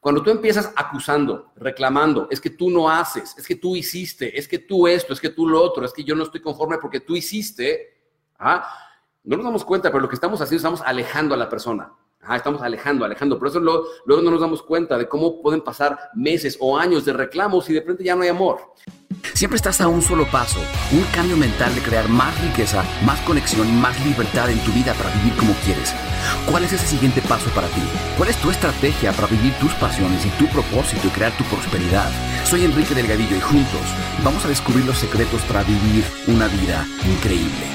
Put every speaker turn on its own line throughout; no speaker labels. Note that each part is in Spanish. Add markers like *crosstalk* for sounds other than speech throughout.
Cuando tú empiezas acusando, reclamando, es que tú no haces, es que tú hiciste, es que tú esto, es que tú lo otro, es que yo no estoy conforme porque tú hiciste, ¿ah? no nos damos cuenta, pero lo que estamos haciendo, estamos alejando a la persona. Estamos alejando, alejando. Por eso luego, no nos damos cuenta de cómo pueden pasar meses o años de reclamos y de repente ya no hay amor.
Siempre estás a un solo paso, un cambio mental de crear más riqueza, más conexión y más libertad en tu vida para vivir como quieres. ¿Cuál es ese siguiente paso para ti? ¿Cuál es tu estrategia para vivir tus pasiones y tu propósito y crear tu prosperidad? Soy Enrique Delgadillo y juntos vamos a descubrir los secretos para vivir una vida increíble.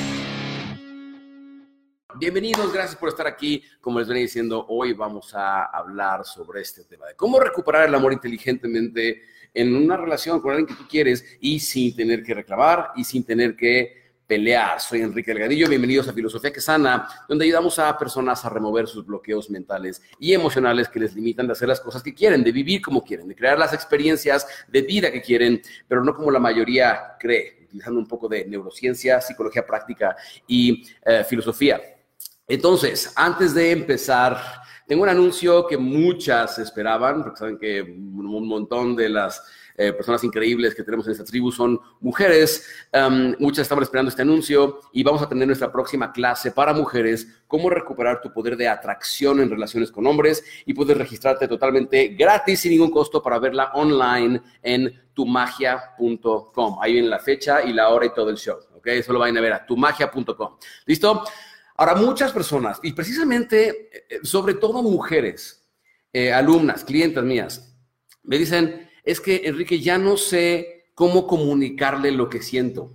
Bienvenidos, gracias por estar aquí. Como les venía diciendo, hoy vamos a hablar sobre este tema de cómo recuperar el amor inteligentemente en una relación con alguien que tú quieres y sin tener que reclamar y sin tener que pelear. Soy Enrique Delgadillo, bienvenidos a Filosofía que Sana, donde ayudamos a personas a remover sus bloqueos mentales y emocionales que les limitan de hacer las cosas que quieren, de vivir como quieren, de crear las experiencias de vida que quieren, pero no como la mayoría cree, utilizando un poco de neurociencia, psicología práctica y eh, filosofía. Entonces, antes de empezar tengo un anuncio que muchas esperaban, porque saben que un montón de las eh, personas increíbles que tenemos en esta tribu son mujeres. Um, muchas estaban esperando este anuncio y vamos a tener nuestra próxima clase para mujeres, cómo recuperar tu poder de atracción en relaciones con hombres y puedes registrarte totalmente gratis sin ningún costo para verla online en tumagia.com. Ahí viene la fecha y la hora y todo el show. ¿ok? Eso lo vayan a ver a tumagia.com. ¿Listo? Ahora, muchas personas, y precisamente, eh, sobre todo mujeres, eh, alumnas, clientes mías, me dicen, es que Enrique, ya no sé cómo comunicarle lo que siento.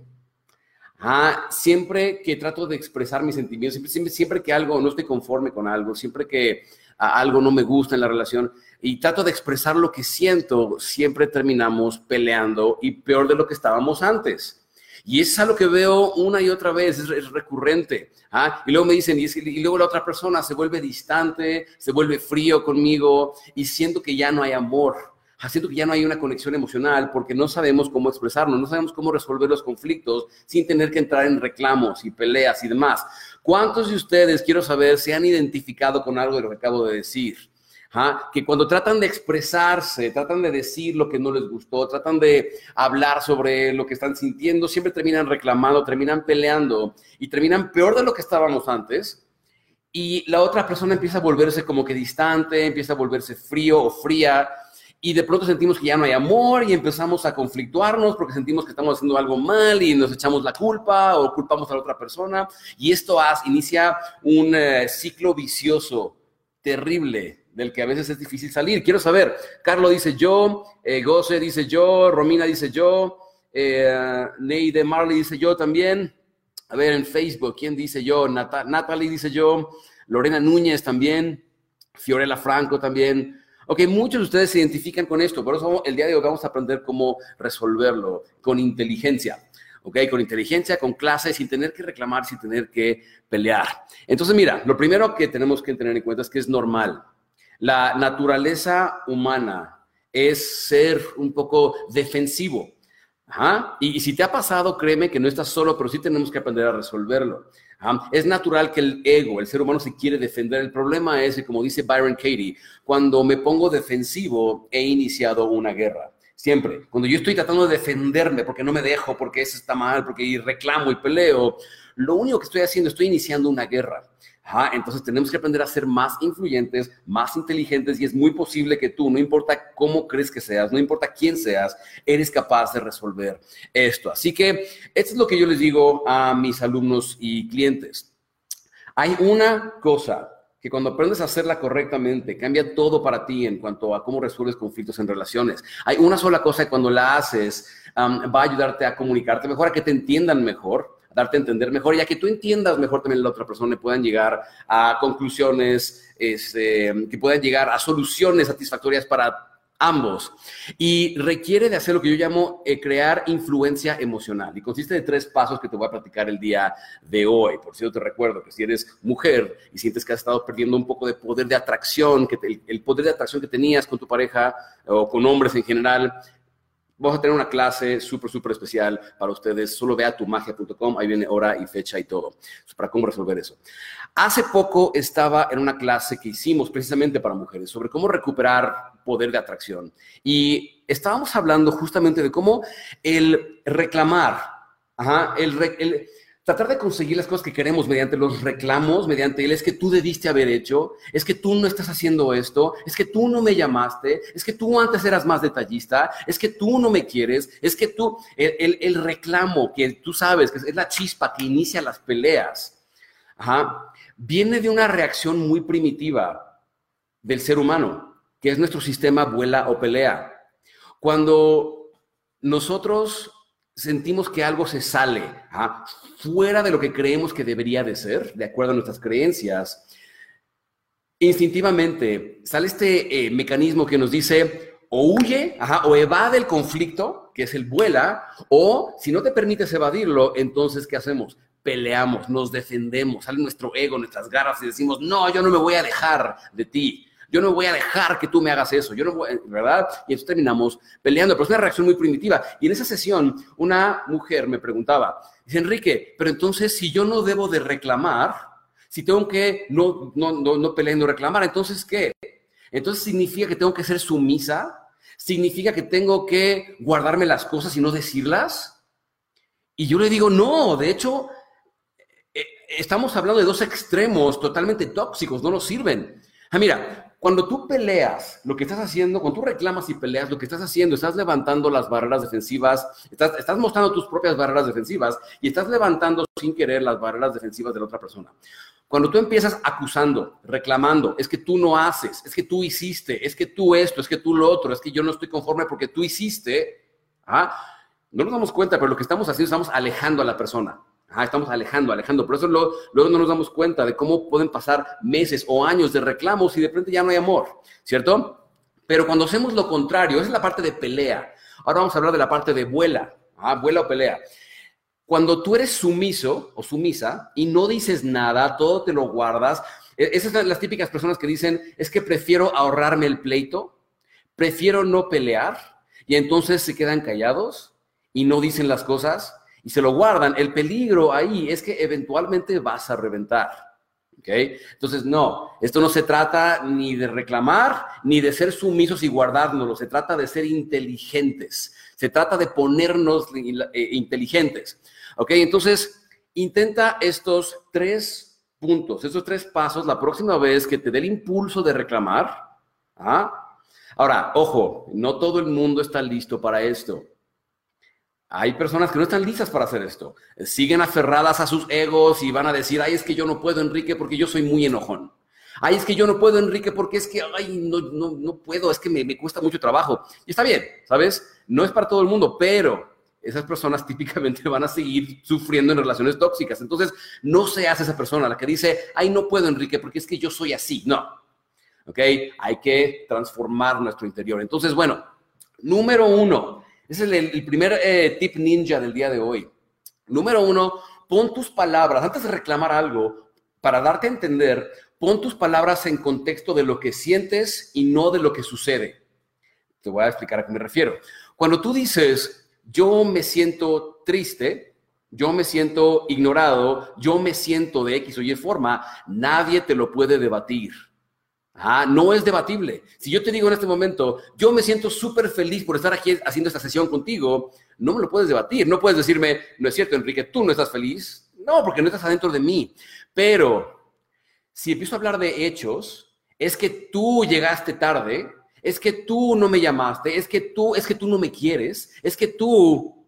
Ah, siempre que trato de expresar mis sentimientos, siempre, siempre, que algo no estoy conforme con algo, siempre que algo no me gusta en la relación y trato de expresar lo que siento, siempre terminamos peleando y peor de lo que estábamos antes. Y es algo que veo una y otra vez, es, recurrente. ¿ah? Y luego me dicen, y, luego la otra persona se vuelve distante, se vuelve frío conmigo y siento que ya no hay amor. Ah, siento que ya no hay una conexión emocional porque no sabemos cómo expresarnos, no sabemos cómo resolver los conflictos sin tener que entrar en reclamos y peleas y demás. ¿Cuántos de ustedes, quiero saber, se han identificado con algo de lo que acabo de decir? Que cuando tratan de expresarse, tratan de decir lo que no les gustó, tratan de hablar sobre lo que están sintiendo, siempre terminan reclamando, terminan peleando y terminan peor de lo que estábamos antes. Y la otra persona empieza a volverse como que distante, empieza a volverse frío o fría y de pronto sentimos que ya no hay amor y empezamos a conflictuarnos porque sentimos que estamos haciendo algo mal y nos echamos la culpa o culpamos a la otra persona. Y esto hace, inicia un eh, ciclo vicioso terrible del que a veces es difícil salir. Quiero saber, Carlos dice yo, eh, Goce dice yo, Romina dice yo, eh, Neide Marley dice yo también. A ver, en Facebook, ¿quién dice yo? Natalie dice yo, Lorena Núñez también, Fiorella Franco también. Ok, muchos de ustedes se identifican con esto, por eso el día de hoy vamos a aprender cómo resolverlo con inteligencia. ¿ok? Con inteligencia, con clase, sin tener que reclamar, sin tener que pelear. Entonces, mira, lo primero que tenemos que tener en cuenta es que es normal. La naturaleza humana es ser un poco defensivo. Y, si te ha pasado, créeme que no estás solo, pero sí tenemos que aprender a resolverlo. Es natural que el ego, el ser humano, se quiere defender. El problema es, como dice Byron Katie, cuando me pongo defensivo, he iniciado una guerra. Siempre. Cuando yo estoy tratando de defenderme porque no me dejo, porque eso está mal, porque reclamo y peleo, lo único que estoy haciendo, estoy iniciando una guerra. Entonces tenemos que aprender a ser más influyentes, más inteligentes y es muy posible que tú, no importa cómo crees que seas, no importa quién seas, eres capaz de resolver esto. Así que esto es lo que yo les digo a mis alumnos y clientes. Hay una cosa que cuando aprendes a hacerla correctamente, cambia todo para ti en cuanto a cómo resuelves conflictos en relaciones. Hay una sola cosa que cuando la haces va a ayudarte a comunicarte mejor, a que te entiendan mejor, darte a entender mejor, ya que tú entiendas mejor también la otra persona y puedan llegar a conclusiones, este, que puedan llegar a soluciones satisfactorias para ambos. Y requiere de hacer lo que yo llamo eh, crear influencia emocional. Y consiste de tres pasos que te voy a platicar el día de hoy. Por cierto, te recuerdo que si eres mujer y sientes que has estado perdiendo un poco de poder de atracción, que el poder de atracción que tenías con tu pareja o con hombres en general, Vamos a tener una clase súper, súper especial para ustedes. Solo ve a tumagia.com, ahí viene hora y fecha y todo, para cómo resolver eso. Hace poco estaba en una clase que hicimos precisamente para mujeres sobre cómo recuperar poder de atracción. Y estábamos hablando justamente de cómo el reclamar, el, el tratar de conseguir las cosas que queremos mediante los reclamos, mediante el es que tú debiste haber hecho, es que tú no estás haciendo esto, es que tú no me llamaste, es que tú antes eras más detallista, es que tú no me quieres, es que tú, el, reclamo que tú sabes que es la chispa que inicia las peleas, viene de una reacción muy primitiva del ser humano, que es nuestro sistema vuela o pelea. Cuando nosotros sentimos que algo se sale fuera de lo que creemos que debería de ser, de acuerdo a nuestras creencias, instintivamente sale este eh, mecanismo que nos dice o huye o evade el conflicto, que es el vuela, o si no te permites evadirlo, entonces ¿qué hacemos? Peleamos, nos defendemos, sale nuestro ego, nuestras garras y decimos, no, yo no me voy a dejar de ti yo no voy a dejar que tú me hagas eso, yo no voy, ¿verdad? Y entonces terminamos peleando, pero es una reacción muy primitiva. Y en esa sesión, una mujer me preguntaba, dice, Enrique, pero entonces si yo no debo de reclamar, si tengo que no, no, no, no pelear, no reclamar, entonces ¿qué? Entonces significa que tengo que ser sumisa, significa que tengo que guardarme las cosas y no decirlas. Y yo le digo, no, de hecho, eh, estamos hablando de dos extremos totalmente tóxicos, no nos sirven. Ah, mira, cuando tú peleas, lo que estás haciendo, cuando tú reclamas y peleas, lo que estás haciendo, estás levantando las barreras defensivas, estás, mostrando tus propias barreras defensivas y estás levantando sin querer las barreras defensivas de la otra persona. Cuando tú empiezas acusando, reclamando, es que tú no haces, es que tú hiciste, es que tú esto, es que tú lo otro, es que yo no estoy conforme porque tú hiciste, ¿ah? no nos damos cuenta, pero lo que estamos haciendo, estamos alejando a la persona estamos alejando, alejando. Por eso luego, no nos damos cuenta de cómo pueden pasar meses o años de reclamos y de repente ya no hay amor, ¿cierto? Pero cuando hacemos lo contrario, esa es la parte de pelea. Ahora vamos a hablar de la parte de vuela, ¿ah? vuela o pelea. Cuando tú eres sumiso o sumisa y no dices nada, todo te lo guardas, e, esas son las típicas personas que dicen, es que prefiero ahorrarme el pleito, prefiero no pelear, y entonces se quedan callados y no dicen las cosas y se lo guardan, el peligro ahí es que eventualmente vas a reventar. ¿ok? Entonces, no, esto no se trata ni de reclamar ni de ser sumisos y guardárnoslo, se trata de ser inteligentes, se trata de ponernos eh, inteligentes. ¿Ok? Entonces, intenta estos tres puntos, estos tres pasos la próxima vez que te dé el impulso de reclamar. ¿ah? Ahora, ojo, no todo el mundo está listo para esto. Hay personas que no están listas para hacer esto. Siguen aferradas a sus egos y van a decir, ay, es que yo no puedo, Enrique, porque yo soy muy enojón. Ay, es que yo no puedo, Enrique, porque es que, ay, no, no, no puedo, es que me, me cuesta mucho trabajo. Y está bien, ¿sabes? No es para todo el mundo, pero esas personas *laughs* típicamente van a seguir sufriendo en relaciones tóxicas. Entonces, no seas esa persona la que dice, ay, no puedo, Enrique, porque es que yo soy así. No. ¿Ok? Hay que transformar nuestro interior. Entonces, bueno, número uno, ese es el, primer eh, tip ninja del día de hoy. Número uno, pon tus palabras, antes de reclamar algo, para darte a entender, pon tus palabras en contexto de lo que sientes y no de lo que sucede. Te voy a explicar a qué me refiero. Cuando tú dices, yo me siento triste, yo me siento ignorado, yo me siento de X o Y forma, nadie te lo puede debatir. Ah, no es debatible. Si yo te digo en este momento, yo me siento súper feliz por estar aquí haciendo esta sesión contigo, no me lo puedes debatir. No puedes decirme, no es cierto, Enrique, tú no estás feliz. No, porque no estás adentro de mí. Pero si empiezo a hablar de hechos, es que tú llegaste tarde, es que tú no me llamaste, es que tú, es que tú no me quieres, es que tú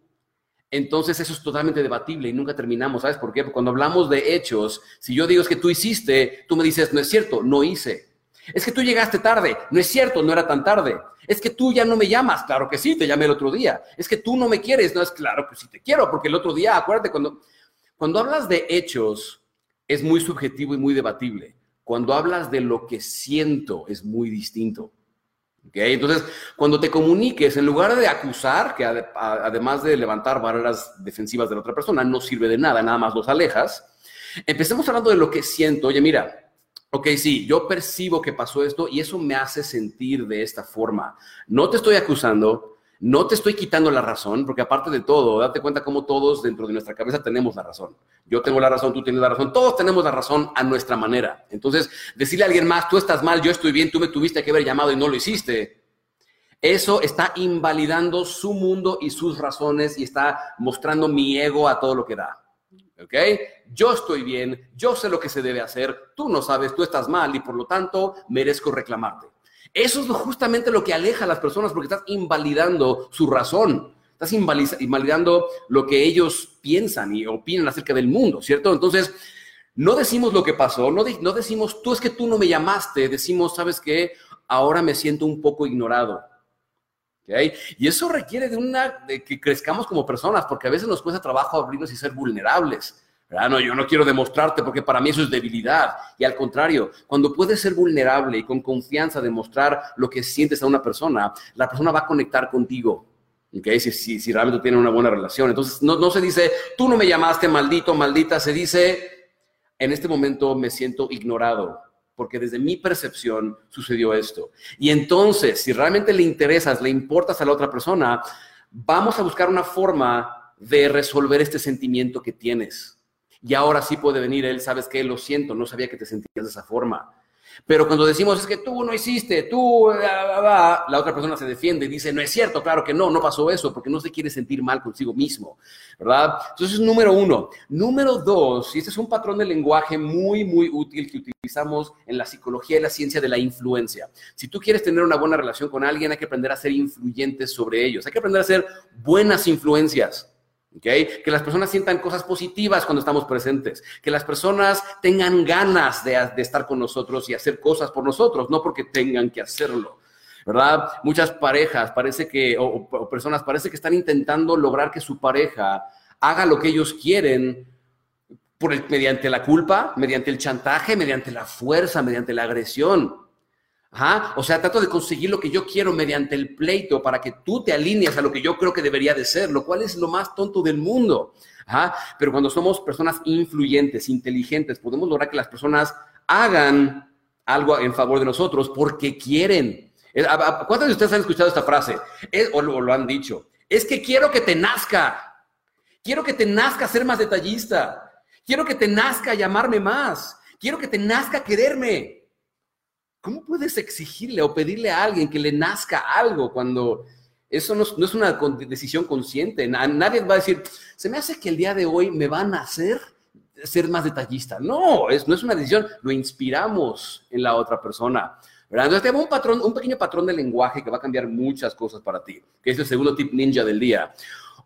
entonces eso es totalmente debatible y nunca terminamos. ¿Sabes por qué? Porque cuando hablamos de hechos, si yo digo es que tú hiciste, tú me dices, no es cierto, no hice. Es que tú llegaste tarde. No es cierto, no era tan tarde. Es que tú ya no me llamas. Claro que sí, te llamé el otro día. Es que tú no me quieres. No es claro que sí te quiero, porque el otro día, acuérdate, cuando, cuando hablas de hechos, es muy subjetivo y muy debatible. Cuando hablas de lo que siento, es muy distinto. ¿Okay? Entonces, cuando te comuniques, en lugar de acusar, que además de levantar barreras defensivas de la otra persona, no sirve de nada, nada más los alejas, empecemos hablando de lo que siento. Oye, mira, ok, sí, yo percibo que pasó esto y eso me hace sentir de esta forma. No te estoy acusando, No te estoy quitando la razón, porque aparte de todo, date cuenta cómo todos dentro de nuestra cabeza tenemos la razón. Yo tengo la razón, tú tienes la razón, todos tenemos la razón a nuestra manera. Entonces, decirle a alguien más, tú estás mal, yo estoy bien, tú me tuviste que haber llamado y no lo hiciste, eso está invalidando su mundo y sus razones y está mostrando mi ego a todo lo que da. ¿Ok? Yo estoy bien, yo sé lo que se debe hacer, tú no sabes, tú estás mal y por lo tanto merezco reclamarte. Eso es justamente lo que aleja a las personas porque estás invalidando su razón. Estás invalidando lo que ellos piensan y opinan acerca del mundo, ¿cierto? Entonces, no decimos lo que pasó, no, no decimos, tú es que tú no me llamaste, decimos, ¿sabes qué? Ahora me siento un poco ignorado. Y eso requiere de, una, que crezcamos como personas, porque a veces nos cuesta trabajo abrirnos y ser vulnerables. No, yo no quiero demostrarte porque para mí eso es debilidad. Y al contrario, cuando puedes ser vulnerable y con confianza demostrar lo que sientes a una persona, la persona va a conectar contigo. ¿okay? Si, si, si realmente tienen una buena relación. Entonces, no, no se dice, tú no me llamaste maldito, maldita. Se dice, en este momento me siento ignorado porque desde mi percepción sucedió esto. Y entonces, si realmente le interesas, le importas a la otra persona, vamos a buscar una forma de resolver este sentimiento que tienes. Y ahora sí puede venir él, sabes que lo siento, no sabía que te sentías de esa forma. Pero cuando decimos es que tú no hiciste, tú, la otra persona se defiende y dice, no es cierto, claro que no, no pasó eso, porque no se quiere sentir mal consigo mismo, ¿verdad? Entonces, número uno. Número dos, y este es un patrón de lenguaje muy, muy útil que utilizamos en la psicología y la ciencia de la influencia. Si tú quieres tener una buena relación con alguien, hay que aprender a ser influyentes sobre ellos, hay que aprender a ser buenas influencias. Que las personas sientan cosas positivas cuando estamos presentes, que las personas tengan ganas de, estar con nosotros y hacer cosas por nosotros, no porque tengan que hacerlo. ¿Verdad? Muchas parejas parece que, o, personas parece que están intentando lograr que su pareja haga lo que ellos quieren por mediante la culpa, mediante el chantaje, mediante la fuerza, mediante la agresión. O sea, trato de conseguir lo que yo quiero mediante el pleito para que tú te alinees a lo que yo creo que debería de ser, lo cual es lo más tonto del mundo. Pero cuando somos personas influyentes, inteligentes, podemos lograr que las personas hagan algo en favor de nosotros porque quieren. ¿Cuántos de ustedes han escuchado esta frase? o lo han dicho. Es que quiero que te nazca. Quiero que te nazca ser más detallista. Quiero que te nazca llamarme más. Quiero que te nazca quererme. ¿Cómo puedes exigirle o pedirle a alguien que le nazca algo cuando eso no, es una decisión consciente? Nadie va a decir, se me hace que el día de hoy me van a hacer ser más detallista. No, no es una decisión, lo inspiramos en la otra persona. Entonces tenemos un patrón, un pequeño patrón de lenguaje que va a cambiar muchas cosas para ti, que es el segundo tip ninja del día.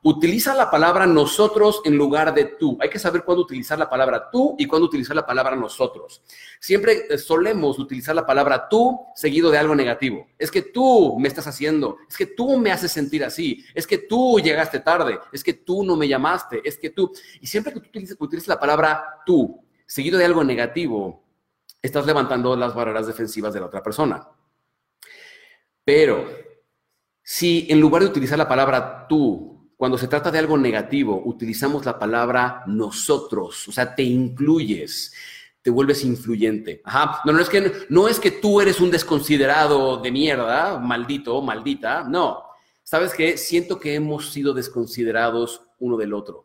Utiliza la palabra nosotros en lugar de tú. Hay que saber cuándo utilizar la palabra tú y cuándo utilizar la palabra nosotros. Siempre eh, solemos utilizar la palabra tú seguido de algo negativo. Es que tú me estás haciendo, es que tú me haces sentir así, es que tú llegaste tarde, es que tú no me llamaste, es que tú. Y siempre que tú utilizas, la palabra tú seguido de algo negativo, estás levantando las barreras defensivas de la otra persona. Pero si en lugar de utilizar la palabra tú, cuando se trata de algo negativo, utilizamos la palabra nosotros, o sea, te incluyes, te vuelves influyente. Ajá. No, no es que no es que tú eres un desconsiderado de mierda, maldito, maldita, no. ¿Sabes qué? Siento que hemos sido desconsiderados uno del otro.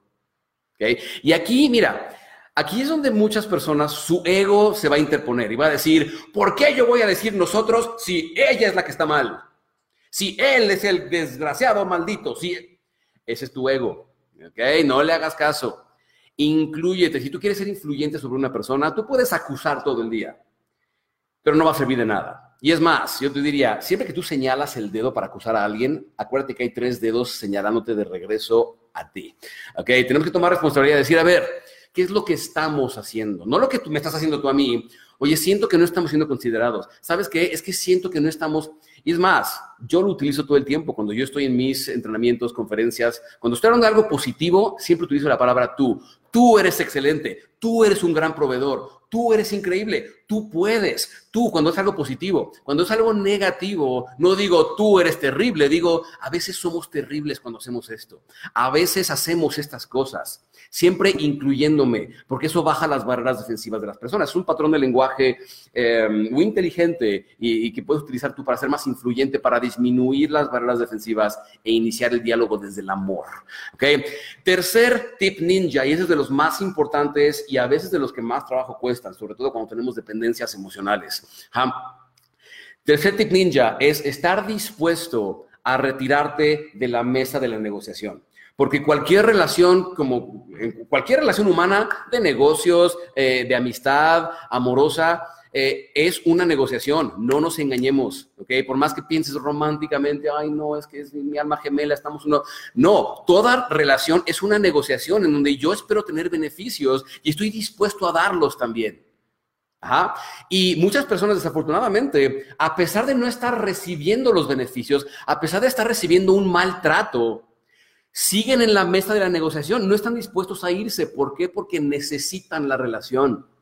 ¿Okay? Y aquí, mira, aquí es donde muchas personas, su ego se va a interponer y va a decir, ¿por qué yo voy a decir nosotros si ella es la que está mal? Si él es el desgraciado maldito, si ese es tu ego. ¿Ok? No le hagas caso. Incluyete. Si tú quieres ser influyente sobre una persona, tú puedes acusar todo el día, pero no va a servir de nada. Y es más, yo te diría, siempre que tú señalas el dedo para acusar a alguien, acuérdate que hay tres dedos señalándote de regreso a ti. ¿Ok? Tenemos que tomar responsabilidad y decir, a ver, ¿qué es lo que estamos haciendo? No lo que tú me estás haciendo tú a mí. Oye, siento que no estamos siendo considerados. ¿Sabes qué? Es que siento que no estamos y es más, yo lo utilizo todo el tiempo cuando yo estoy en mis entrenamientos, conferencias. Cuando estoy hablando de algo positivo, siempre utilizo la palabra tú. Tú eres excelente, tú eres un gran proveedor, tú eres increíble, tú puedes, tú cuando es algo positivo, cuando es algo negativo, no digo tú eres terrible, digo a veces somos terribles cuando hacemos esto, a veces hacemos estas cosas siempre incluyéndome, porque eso baja las barreras defensivas de las personas. Es un patrón de lenguaje eh, muy inteligente y, que puedes utilizar tú para ser más influyente, para disminuir las barreras defensivas e iniciar el diálogo desde el amor. ¿ok? Tercer tip ninja, y ese es de los más importantes y a veces de los que más trabajo cuestan, sobre todo cuando tenemos dependencias emocionales. Tercer tip ninja es estar dispuesto a retirarte de la mesa de la negociación. Porque cualquier relación, como cualquier relación humana de negocios, eh, de amistad, amorosa, eh, es una negociación, no nos engañemos, ¿ok? Por más que pienses románticamente, ay, no, es que es mi, alma gemela, estamos uno. No, toda relación es una negociación en donde yo espero tener beneficios y estoy dispuesto a darlos también. Ajá. Y muchas personas, desafortunadamente, a pesar de no estar recibiendo los beneficios, a pesar de estar recibiendo un maltrato, siguen en la mesa de la negociación, no están dispuestos a irse. ¿Por qué? Porque necesitan la relación.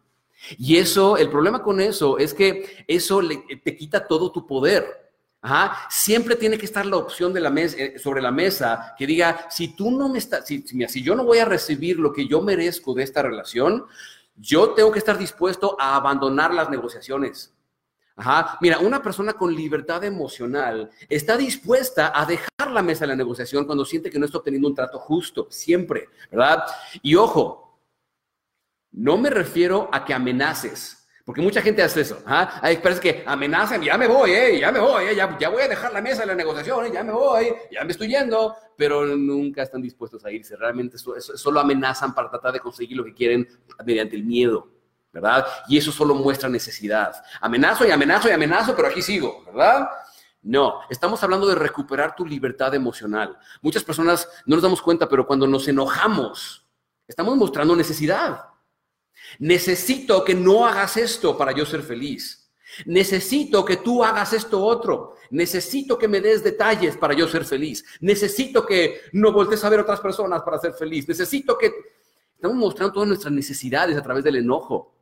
Y eso, el problema con eso es que eso te quita todo tu poder. Ajá. Siempre tiene que estar la opción de la mesa, eh, sobre la mesa que diga, si tú no me estás, si, si yo no voy a recibir lo que yo merezco de esta relación, yo tengo que estar dispuesto a abandonar las negociaciones. Ajá. Mira, una persona con libertad emocional está dispuesta a dejar la mesa de la negociación cuando siente que no está obteniendo un trato justo, siempre, ¿verdad? Y ojo, no me refiero a que amenaces. Porque mucha gente hace eso. ¿ah? Hay que amenazan, ya me voy, eh, ya me voy, eh, ya, ya, voy a dejar la mesa de la negociación, eh, ya me voy, ya me estoy yendo, pero nunca están dispuestos a irse. Realmente solo amenazan para tratar de conseguir lo que quieren mediante el miedo. ¿verdad? Y eso solo muestra necesidad. Amenazo y amenazo y amenazo, pero aquí sigo, ¿verdad? No, estamos hablando de recuperar tu libertad emocional. Muchas personas no nos damos cuenta, pero cuando nos enojamos, estamos mostrando necesidad. Necesito que no hagas esto para yo ser feliz. Necesito que tú hagas esto otro. Necesito que me des detalles para yo ser feliz. Necesito que no voltees a ver otras personas para ser feliz. Necesito que... Estamos mostrando todas nuestras necesidades a través del enojo.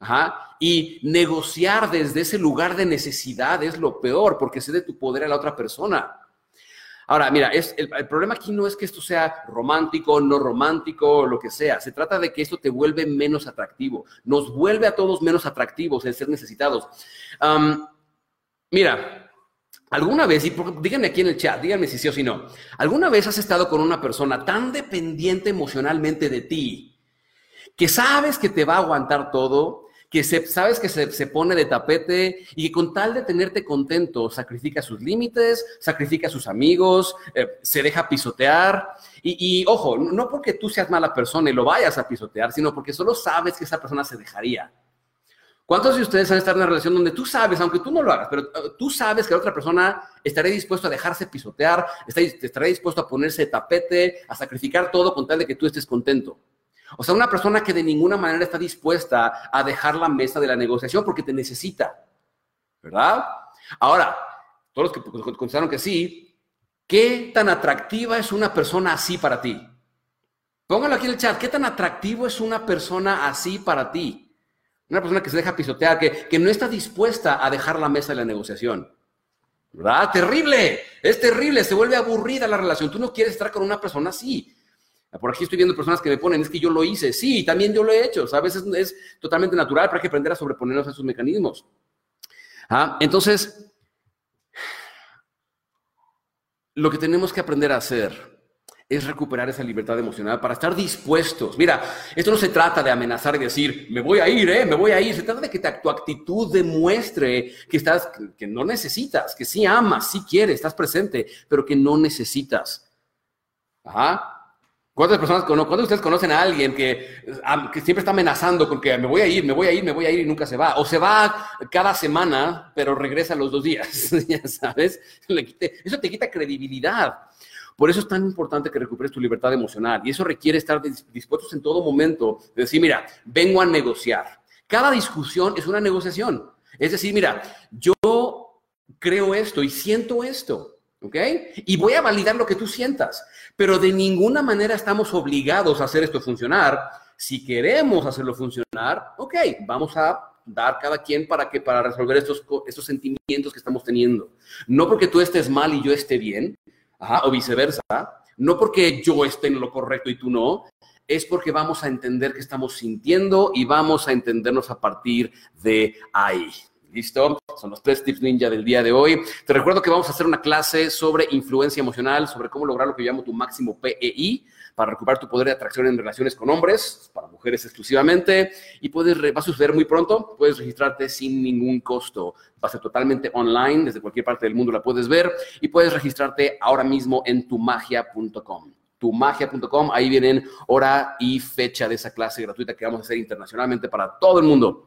Ajá. Y negociar desde ese lugar de necesidad es lo peor, porque cede tu poder a la otra persona. Ahora, mira, el, problema aquí no es que esto sea romántico, no romántico, lo que sea. Se trata de que esto te vuelve menos atractivo. Nos vuelve a todos menos atractivos el ser necesitados. mira, alguna vez, y díganme aquí en el chat, díganme si sí o si no, ¿alguna vez has estado con una persona tan dependiente emocionalmente de ti que sabes que te va a aguantar todo, que sabes que se, pone de tapete y que con tal de tenerte contento sacrifica sus límites, sacrifica a sus amigos, eh, se deja pisotear. Y, ojo, no porque tú seas mala persona y lo vayas a pisotear, sino porque solo sabes que esa persona se dejaría. ¿Cuántos de ustedes han estado en una relación donde tú sabes, aunque tú no lo hagas, pero eh, tú sabes que la otra persona estaría dispuesto a dejarse pisotear, estaría dispuesto a ponerse de tapete, a sacrificar todo con tal de que tú estés contento? O sea, una persona que de ninguna manera está dispuesta a dejar la mesa de la negociación porque te necesita. ¿Verdad? Ahora, todos los que contestaron que sí, ¿qué tan atractiva es una persona así para ti? Póngalo aquí en el chat. ¿Qué tan atractivo es una persona así para ti? Una persona que se deja pisotear, que, que no está dispuesta a dejar la mesa de la negociación. ¿Verdad? Terrible. Es terrible. Se vuelve aburrida la relación. Tú no quieres estar con una persona así. Por aquí estoy viendo personas que me ponen, es que yo lo hice. Sí, también yo lo he hecho. A veces es totalmente natural, pero hay que aprender a sobreponernos a esos mecanismos. ¿Ah? Entonces, lo que tenemos que aprender a hacer es recuperar esa libertad emocional para estar dispuestos. Mira, esto no se trata de amenazar y decir, me voy a ir, ¿eh? Me voy a ir. Se trata de que tu actitud demuestre que estás, que no necesitas, que sí amas, sí quieres, estás presente, pero que no necesitas. Ajá. ¿Cuántas personas conocen? ¿Cuántos de ustedes conocen a alguien que, que, siempre está amenazando con que me voy a ir, me voy a ir, me voy a ir y nunca se va? O se va cada semana, pero regresa los dos días, *laughs* ya sabes. eso te quita credibilidad. Por eso es tan importante que recuperes tu libertad emocional y eso requiere estar dispuestos en todo momento de decir, mira, vengo a negociar. Cada discusión es una negociación. Es decir, mira, yo creo esto y siento esto. ¿Ok? Y voy a validar lo que tú sientas, pero de ninguna manera estamos obligados a hacer esto funcionar. Si queremos hacerlo funcionar, ok, vamos a dar cada quien para que para resolver estos, estos sentimientos que estamos teniendo. No porque tú estés mal y yo esté bien, o viceversa, no porque yo esté en lo correcto y tú no, es porque vamos a entender que estamos sintiendo y vamos a entendernos a partir de ahí. ¿Listo? Son los tres tips ninja del día de hoy. Te recuerdo que vamos a hacer una clase sobre influencia emocional, sobre cómo lograr lo que yo llamo tu máximo PEI para recuperar tu poder de atracción en relaciones con hombres, para mujeres exclusivamente, y puedes, va a suceder muy pronto, puedes registrarte sin ningún costo. Va a ser totalmente online, desde cualquier parte del mundo la puedes ver, y puedes registrarte ahora mismo en tumagia.com tumagia.com. Ahí vienen hora y fecha de esa clase gratuita que vamos a hacer internacionalmente para todo el mundo.